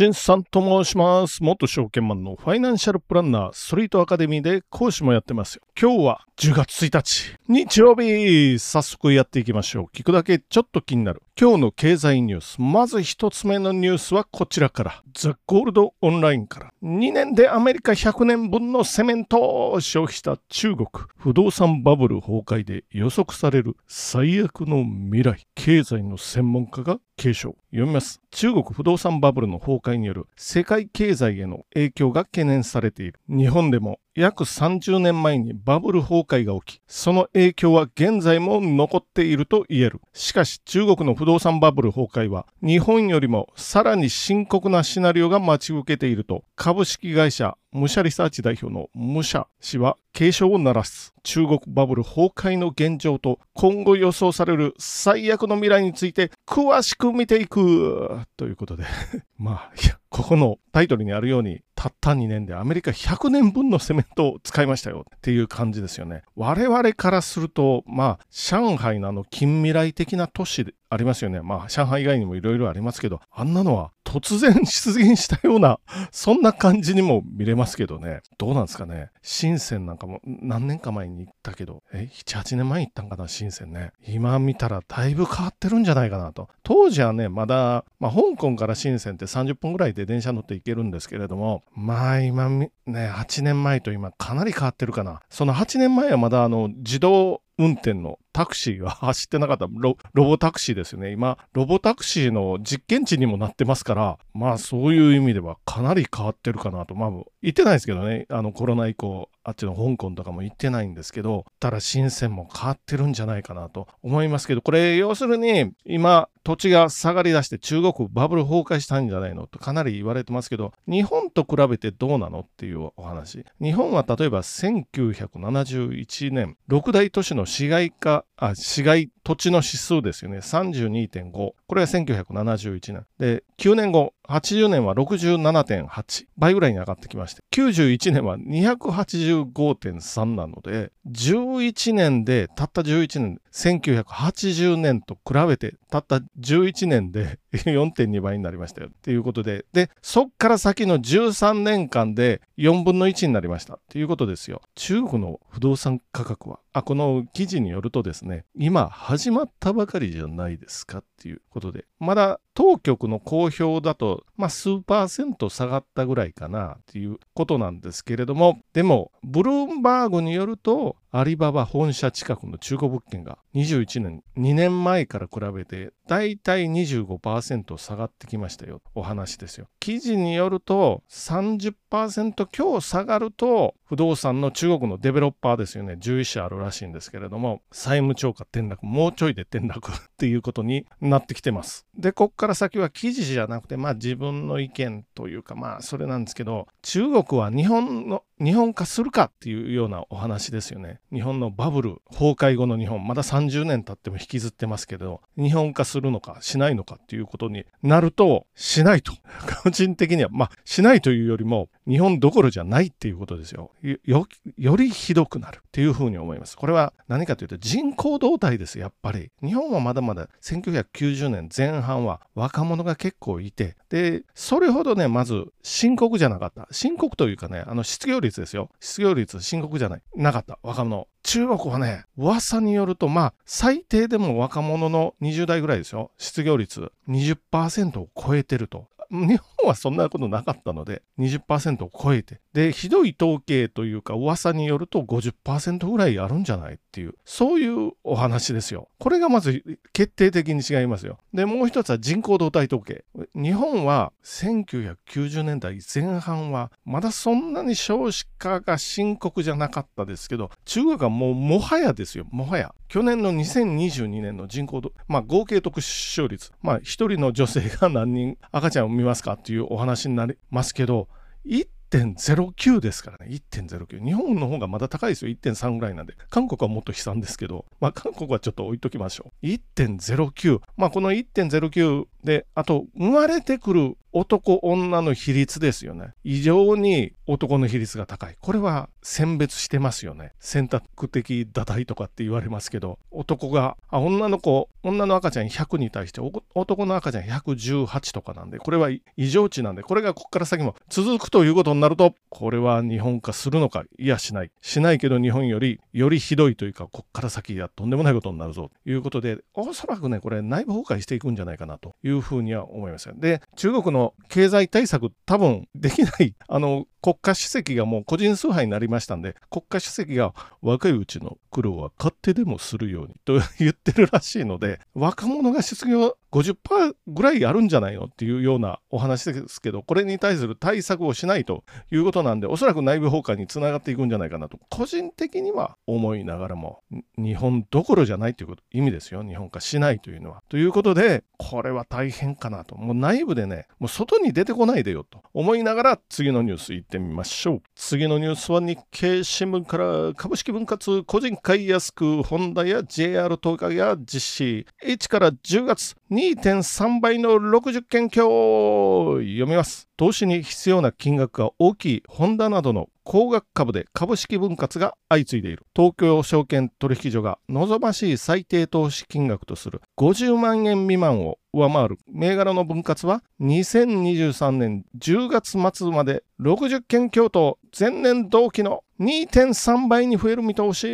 新さんと申します。元証券マンのファイナンシャルプランナー、ストリートアカデミーで講師もやってますよ。今日は10月1日、日曜日早速やっていきましょう。聞くだけちょっと気になる。今日の経済ニュース。まず一つ目のニュースはこちらから。ザ・ゴールドオンラインから。2年でアメリカ100年分のセメントを消費した中国。不動産バブル崩壊で予測される最悪の未来。経済の専門家が継承。読みます。中国不動産バブルの崩壊による世界経済への影響が懸念されている。日本でも約30年前にバブル崩壊が起き、その影響は現在も残っていると言える。しかし中国の不動産バブル崩壊は日本よりもさらに深刻なシナリオが待ち受けていると株式会社ムシャリサーチ代表のムシャ氏は警鐘を鳴らす。中国バブル崩壊の現状と今後予想される最悪の未来について詳しく見ていくということで まあ、いや、ここのタイトルにあるように、たった2年でアメリカ100年分のセメントを使いましたよっていう感じですよね。我々からすると、まあ、上海のあの近未来的な都市ありますよね。まあ、上海以外にもいろいろありますけど、あんなのは突然出現したような、そんな感じにも見れますけどね。どうなんですかね。深センなんかも何年か前に行ったけど、え、7、8年前に行ったんかな、深センね。今見たらだいぶ変わってるんじゃないかなと。当時はね、まだ、まあ、香港から深センって30分ぐらいで電車乗って行けるんですけれども、まあ今ね、8年前と今かなり変わってるかな。その8年前はまだあの自動運転のタクシーが走ってなかったロボタクシーですよね。今、ロボタクシーの実験地にもなってますから、まあそういう意味ではかなり変わってるかなと。まあ言ってないですけどね、あのコロナ以降、あっちの香港とかも行ってないんですけど、ただ深センも変わってるんじゃないかなと思いますけど、これ要するに今土地が下がりだして中国バブル崩壊したんじゃないのとかなり言われてますけど、日本と比べてどうなのっていうお話。日本は例えば1971年、六大都市の市街化、あ、市街土地の指数ですよね。32.5。これは1971年。で、9年後、80年は67.8倍ぐらいに上がってきまして、91年は285.3なので、11年で、たった11年、1980年と比べて、たった11年で 4.2倍になりましたよ。っていうことで、で、そっから先の13年間で4分の1になりました。っていうことですよ。中国の不動産価格は、あ、この記事によるとですね、今始まったばかりじゃないですか。っていうことで、まだ当局の公表だと、まあ、数パーセント下がったぐらいかなっていうことなんですけれども、でも、ブルームバーグによると、アリババ本社近くの中古物件が21年、2年前から比べて、だいたい25%下がってきましたよ。お話ですよ。記事によると、30%強下がると、不動産の中国のデベロッパーですよね。11社あるらしいんですけれども、債務超過転落、もうちょいで転落っていうことになってきてます。で、こっからから先は記事じゃなくて、まあ自分の意見というか、まあそれなんですけど、中国は日本の、日本化するかっていうようなお話ですよね。日本のバブル崩壊後の日本、まだ30年経っても引きずってますけど、日本化するのかしないのかっていうことになると、しないと。個人的には、まあしないというよりも、日本どころじゃないっていうことですよ。よ、よりひどくなるっていうふうに思います。これは何かというと人口動態です、やっぱり。日本はまだまだ1990年前半は若者が結構いて、で、それほどね、まず深刻じゃなかった。深刻というかね、あの失業率ですよ。失業率深刻じゃない。なかった。若者。中国はね、噂によると、まあ、最低でも若者の20代ぐらいですよ。失業率20%を超えてると。日本はそんなことなかったので、20%を超えて。で、ひどい統計というか噂によると50%ぐらいあるんじゃないっていう、そういうお話ですよ。これがまず決定的に違いますよ。で、もう一つは人口動態統計。日本は1990年代前半はまだそんなに少子化が深刻じゃなかったですけど、中国はもうもはやですよ、もはや。去年の2022年の人口、まあ合計特殊出生率、まあ一人の女性が何人赤ちゃんをみますかっていうお話になりますけど、1.09ですからね、1.09。日本の方がまだ高いですよ、1.3ぐらいなんで。韓国はもっと悲惨ですけど、まあ韓国はちょっと置いときましょう。1.09。まあこの1.09で、あと生まれてくる男女の比率ですよね。異常に男の比率が高い。これは選別してますよね。選択的堕胎とかって言われますけど、男が、あ、女の子、女の赤ちゃん100に対して男の赤ちゃん118とかなんで、これは異常値なんで、これがここから先も続くということになると、これは日本化するのか、いやしない。しないけど日本よりよりひどいというか、こっから先はとんでもないことになるぞということで、おそらくね、これ内部崩壊していくんじゃないかなというふうには思います。で、中国の経済対策多分できない、あの、国家主席がもう個人崇拝になりましたんで、国家主席が若いうちの苦労は勝手でもするようにと言ってるらしいので、若者が失業50%ぐらいあるんじゃないのっていうようなお話ですけど、これに対する対策をしないということなんで、おそらく内部崩壊につながっていくんじゃないかなと、個人的には思いながらも、日本どころじゃないということ、意味ですよ。日本化しないというのは。ということで、これは大変かなと。もう内部でね、もう外に出てこないでよと思いながら次のニュース行ってってみましょう。次のニュースは日経新聞から株式分割個人買いやすく、ホンダや JR 東海が実施。1から10月2.3倍の60件強読みます。投資に必要な金額が大きいホンダなどの高額株で株式分割が相次いでいる東京証券取引所が望ましい最低投資金額とする50万円未満を上回る銘柄の分割は2023年10月末まで60件強と前年同期の2.3倍に増える見通し。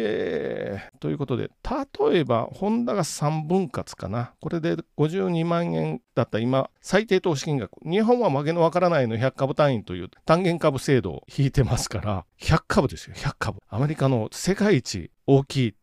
ということで例えばホンダが3分割かな。これで52万円だった。今最低投資金額。日本は負けのわからないの。100株単位という単元株制度を引いてますから。100株ですよ100株。アメリカの世界一大きい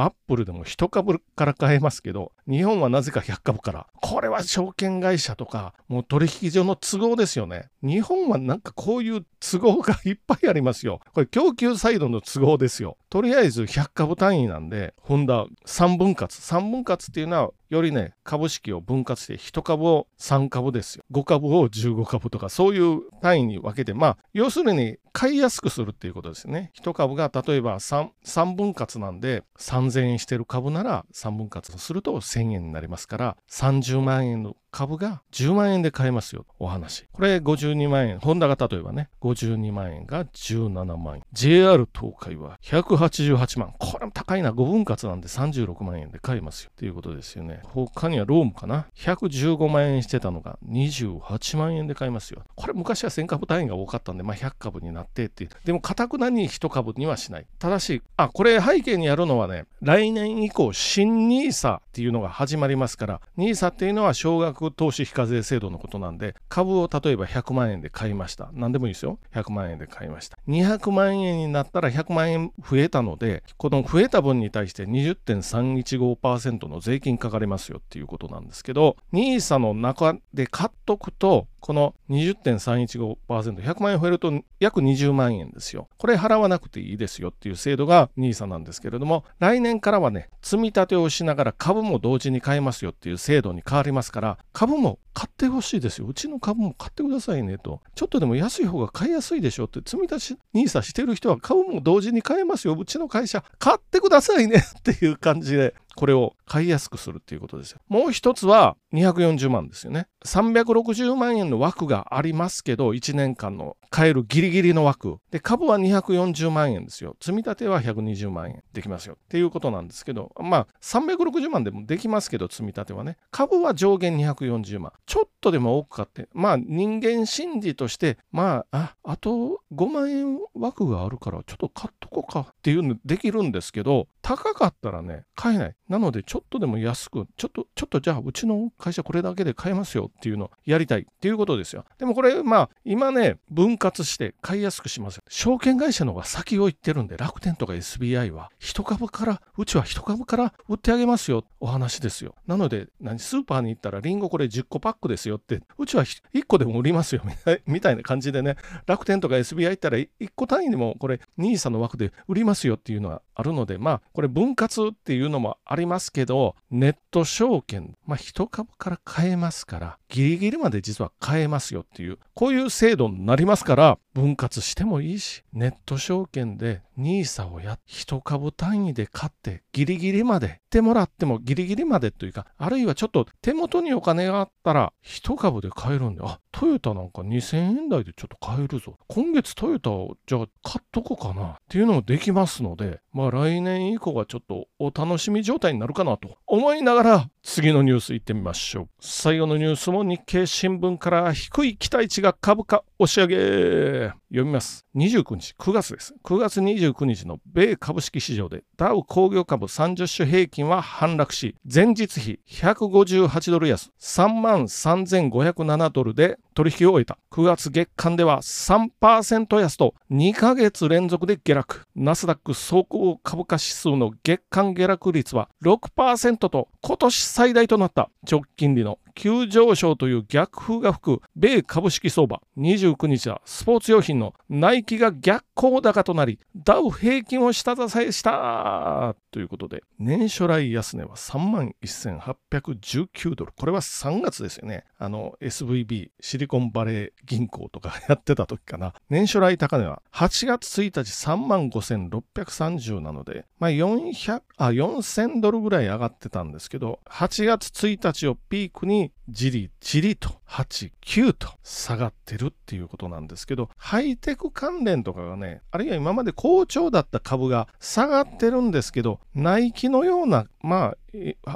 アップルでも1株から買えますけど、日本はなぜか100株から。これは証券会社とか、もう取引所の都合ですよね。日本はなんかこういう都合がいっぱいありますよ。これ供給サイドの都合ですよ。とりあえず100株単位なんで、ホンダ3分割。3分割っていうのは、よりね、株式を分割して1株を3株ですよ。5株を15株とか、そういう単位に分けて、まあ、要するに買いやすくするっていうことですね。1株が例えば 3, 3分割なんで、3000円してる株なら3分割すると1000円になりますから、30万円の株が10万円で買えますよ。お話。これ52万円。ホンダが例えばね、52万円が17万円。JR 東海は188万。これも高いな。5分割なんで36万円で買えますよ。っていうことですよね。他にはロームかな。115万円してたのが28万円で買えますよ。これ昔は1000株単位が多かったんで、まあ100株になってっていう。でも、かたくなに1株にはしない。ただし、あ、これ背景にあるのはね、来年以降、新 NISA っていうのが始まりますから、NISA っていうのは少額投資非課税制度のことなんで、株を例えば100万円で買いました。何でもいいですよ。100万円で買いました。200万円になったら100万円増えたので、この増えた分に対して20.315%の税金かかりますよっていうことなんですけど、NISA の中で買っとくと、この20.315%、100万円増えると約20万円ですよ。これ払わなくていいですよっていう制度が NISA なんですけれども、来年からはね、積み立てをしながら株も同時に買えますよっていう制度に変わりますから、株も買ってほしいですよ。うちの株も買ってくださいねと。ちょっとでも安い方が買いやすいでしょって、積み立て NISA してる人は株も同時に買えますよ。うちの会社買ってくださいねっていう感じで、これを買いやすくするっていうことですよ。もう一つは240万ですよね。360万円の枠がありますけど、1年間の買えるギリギリの枠。で、株は240万円ですよ。積み立ては120万円できますよ。っていうことなんですけど、まあ、360万でもできますけど、積み立てはね。株は上限240万。ちょっとでも多く買って、まあ、人間心理として、まあ、あ、あと5万円枠があるから、ちょっと買っとこうかっていうのできるんですけど、高かったらね、買えない。なので、ちょっとでも安く、ちょっと、ちょっとじゃあ、うちの会社これだけで買えますよっていうのをやりたいっていうことですよ。でもこれ、まあ、今ね、分割して買いやすくします。証券会社の方が先を行ってるんで、楽天とか SBI は、一株から、うちは一株から売ってあげますよ、お話ですよ。なので、何、スーパーに行ったら、リンゴこれ10個パックですよって、うちは1個でも売りますよ、みたいな感じでね、楽天とか SBI 行ったら、1個単位でもこれ、NISA の枠で売りますよっていうのはあるので、まあ、これ分割っていうのもありますけど、ネット証券、まあ、一株から買えますから、ギリギリまで実は買えますよっていう、こういう制度になりますから、分割してもいいし、ネット証券で NISA をや、一株単位で買って、ギリギリまで、ってもらってもギリギリまでというか、あるいはちょっと手元にお金があったら、一株で買えるんで、あ、トヨタなんか2000円台でちょっと買えるぞ。今月トヨタをじゃあ買っとこうかなっていうのもできますので、まあ来年以降はちょっとお楽しみ状態になるかなと思いながら次のニュース行ってみましょう。最後のニュースも日経新聞から低い期待値が株価押し上げ。読みます。29日、9月です。9月29日の米株式市場でダウ工業株30種平均は反落し、前日比158ドル安、3万3507ドルで取引を終えた。9月月間では3%安と2ヶ月連続で下落。ナスダック総合株価指数の月間下落率は6%と今年最大となった直近利の急上昇という逆風が吹く米株式相場。29日はスポーツ用品のナイキが逆行高となりダウ平均を下支えしたということで年初来安値は3万1819ドル。これは3月ですよね。あの SVB シリコンバレー銀行とかやってた時かな。年初来高値は8月1日3万5630なのでまあ400あ4000ドルぐらい上がってたんですけど8月1日をピークに think じりじりと8、9と下がってるっていうことなんですけど、ハイテク関連とかがね、あるいは今まで好調だった株が下がってるんですけど、ナイキのような、まあ、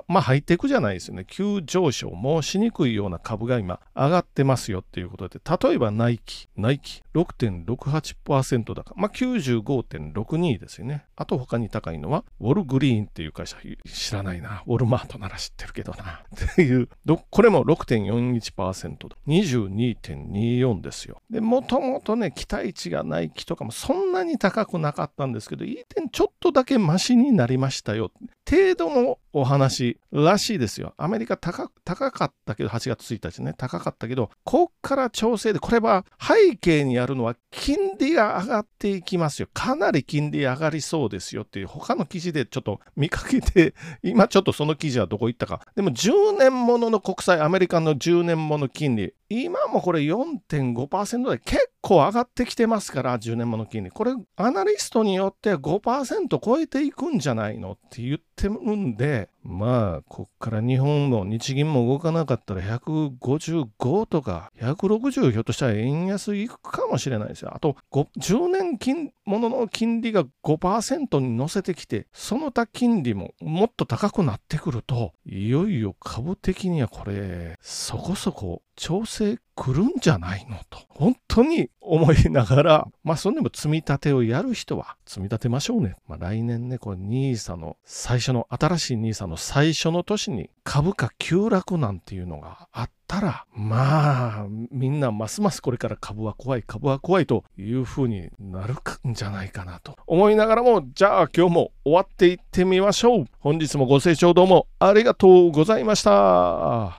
まあ、ハイテクじゃないですよね。急上昇もしにくいような株が今上がってますよっていうことで、例えばナイキ、ナイキ6.68%高、まあ95.62ですよね。あと他に高いのは、ウォルグリーンっていう会社、知らないな。ウォルマートなら知ってるけどな。っていう、これも6.41% 22.24ですよ。で、もともとね、期待値がない木とかもそんなに高くなかったんですけど、いい点ちょっとだけマシになりましたよ。程度のお話らしいですよ。アメリカ高かったけど、8月1日ね、高かったけど、こっから調整で、これは背景にあるのは金利が上がっていきますよ。かなり金利上がりそうですよっていう、他の記事でちょっと見かけて、今ちょっとその記事はどこ行ったか。でも10年ものの国債、アメリカメリカの10年もの金利、今もこれ4.5%で結構上がってきてますから、10年もの金利。これ、アナリストによっては5%超えていくんじゃないのって言ってるんで、まあ、こっから日本の日銀も動かなかったら155とか160ひょっとしたら円安いくかもしれないですよ。あと、10年金ものの金利が5%に乗せてきて、その他金利ももっと高くなってくると、いよいよ株的にはこれ、そこそこ調整来るんじゃないのと、本当に思いながら、まあそんでも積み立てをやる人は積み立てましょうね。まあ来年ね、これ NISA の最初の、新しい NISA の最初の年に株価急落なんていうのがあったら、まあみんなますますこれから株は怖い、株は怖いというふうになるんじゃないかなと思いながらも、じゃあ今日も終わっていってみましょう。本日もご清聴どうもありがとうございました。